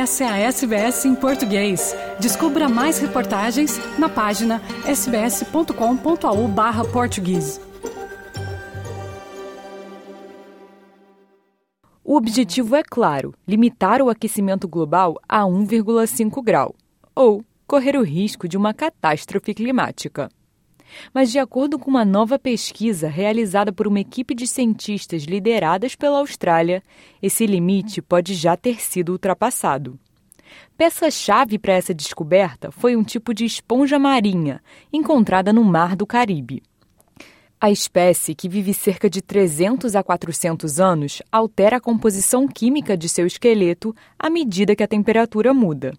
Essa é a SBS em português. Descubra mais reportagens na página sbs.com.au/português. O objetivo é claro: limitar o aquecimento global a 1,5 grau, ou correr o risco de uma catástrofe climática. Mas, de acordo com uma nova pesquisa realizada por uma equipe de cientistas lideradas pela Austrália, esse limite pode já ter sido ultrapassado. Peça-chave para essa descoberta foi um tipo de esponja marinha encontrada no Mar do Caribe. A espécie, que vive cerca de 300 a 400 anos, altera a composição química de seu esqueleto à medida que a temperatura muda.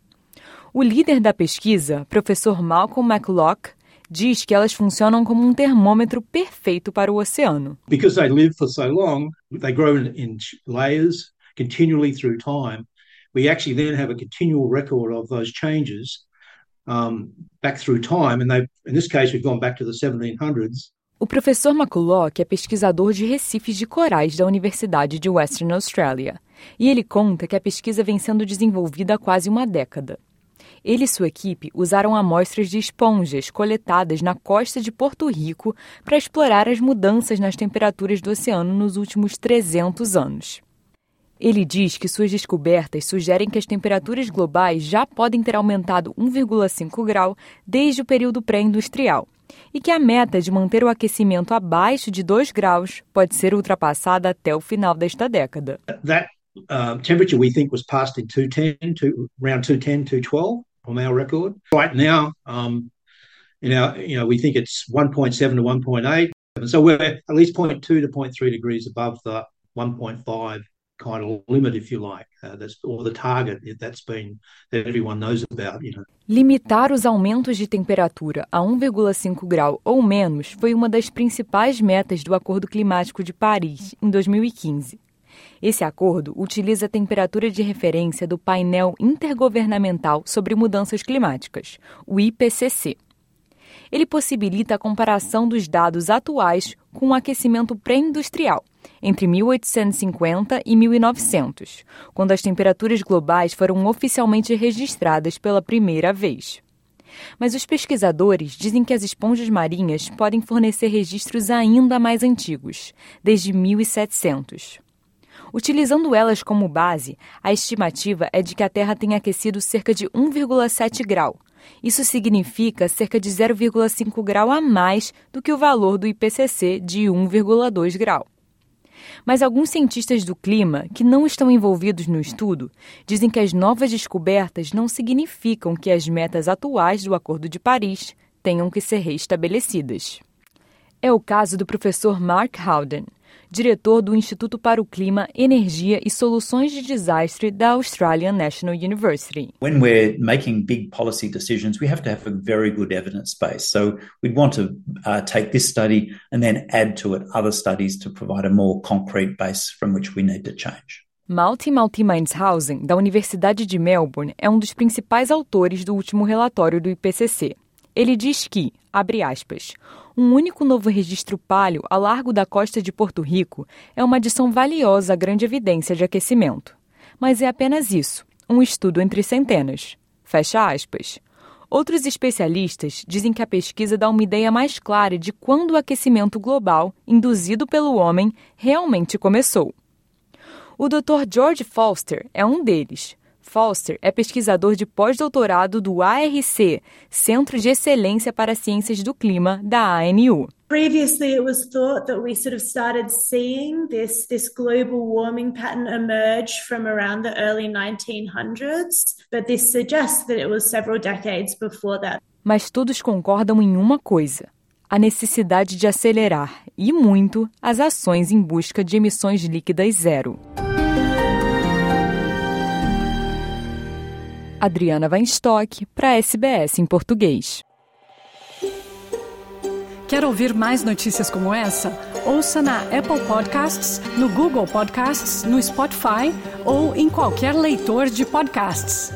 O líder da pesquisa, professor Malcolm McLough, diz que elas funcionam como um termômetro perfeito para o oceano. Because they live for so long, they grow in layers continually through time. We actually then have a continual record of those changes um, back through time, and they, in this case, we've gone back to the 1700s. O professor McCulloch é pesquisador de recifes de corais da Universidade de Western Australia, e ele conta que a pesquisa vem sendo desenvolvida há quase uma década. Ele e sua equipe usaram amostras de esponjas coletadas na costa de Porto Rico para explorar as mudanças nas temperaturas do oceano nos últimos 300 anos. Ele diz que suas descobertas sugerem que as temperaturas globais já podem ter aumentado 1,5 grau desde o período pré-industrial e que a meta de manter o aquecimento abaixo de 2 graus pode ser ultrapassada até o final desta década. That uh, temperature we think was passed in 210 to around 210 212 from our record. Right now, um, in our, you know, we think it's 1.7 to 1.8. And so we're at least 0.2 to 0.3 degrees above the 1.5 kind of limit, if you like, uh, that's, or the target that's been that everyone knows about. You know. Limitar os aumentos de temperatura a 1,5 grau ou menos foi uma das principais metas do Acordo Climático de Paris em 2015. Esse acordo utiliza a temperatura de referência do Painel Intergovernamental sobre Mudanças Climáticas, o IPCC. Ele possibilita a comparação dos dados atuais com o aquecimento pré-industrial, entre 1850 e 1900, quando as temperaturas globais foram oficialmente registradas pela primeira vez. Mas os pesquisadores dizem que as esponjas marinhas podem fornecer registros ainda mais antigos, desde 1700. Utilizando elas como base, a estimativa é de que a Terra tenha aquecido cerca de 1,7 grau. Isso significa cerca de 0,5 grau a mais do que o valor do IPCC de 1,2 grau. Mas alguns cientistas do clima, que não estão envolvidos no estudo, dizem que as novas descobertas não significam que as metas atuais do Acordo de Paris tenham que ser restabelecidas. É o caso do professor Mark Howden, diretor do Instituto para o Clima, Energia e Soluções de Desastre da Australian National University. When we're making big policy decisions, we have to have a very good evidence base. So we'd want to uh, take this study and then add to it other studies to provide a more concrete base from which we need to change. Malte Malti-Mainshausen, da Universidade de Melbourne, é um dos principais autores do último relatório do IPCC. Ele diz que, abre aspas, um único novo registro palio ao largo da costa de Porto Rico é uma adição valiosa à grande evidência de aquecimento. Mas é apenas isso, um estudo entre centenas. Fecha aspas. Outros especialistas dizem que a pesquisa dá uma ideia mais clara de quando o aquecimento global, induzido pelo homem, realmente começou. O Dr. George Foster é um deles, Foster é pesquisador de pós-doutorado do ARC, Centro de Excelência para Ciências do Clima, da ANU. Previously, it was thought that we sort of started seeing this, this global warming pattern emerge from around the early 1900s, but this suggests that it was several decades before that. Mas todos concordam em uma coisa: a necessidade de acelerar, e muito, as ações em busca de emissões líquidas zero. Adriana Weinstock, para SBS em português. Quer ouvir mais notícias como essa? Ouça na Apple Podcasts, no Google Podcasts, no Spotify ou em qualquer leitor de podcasts.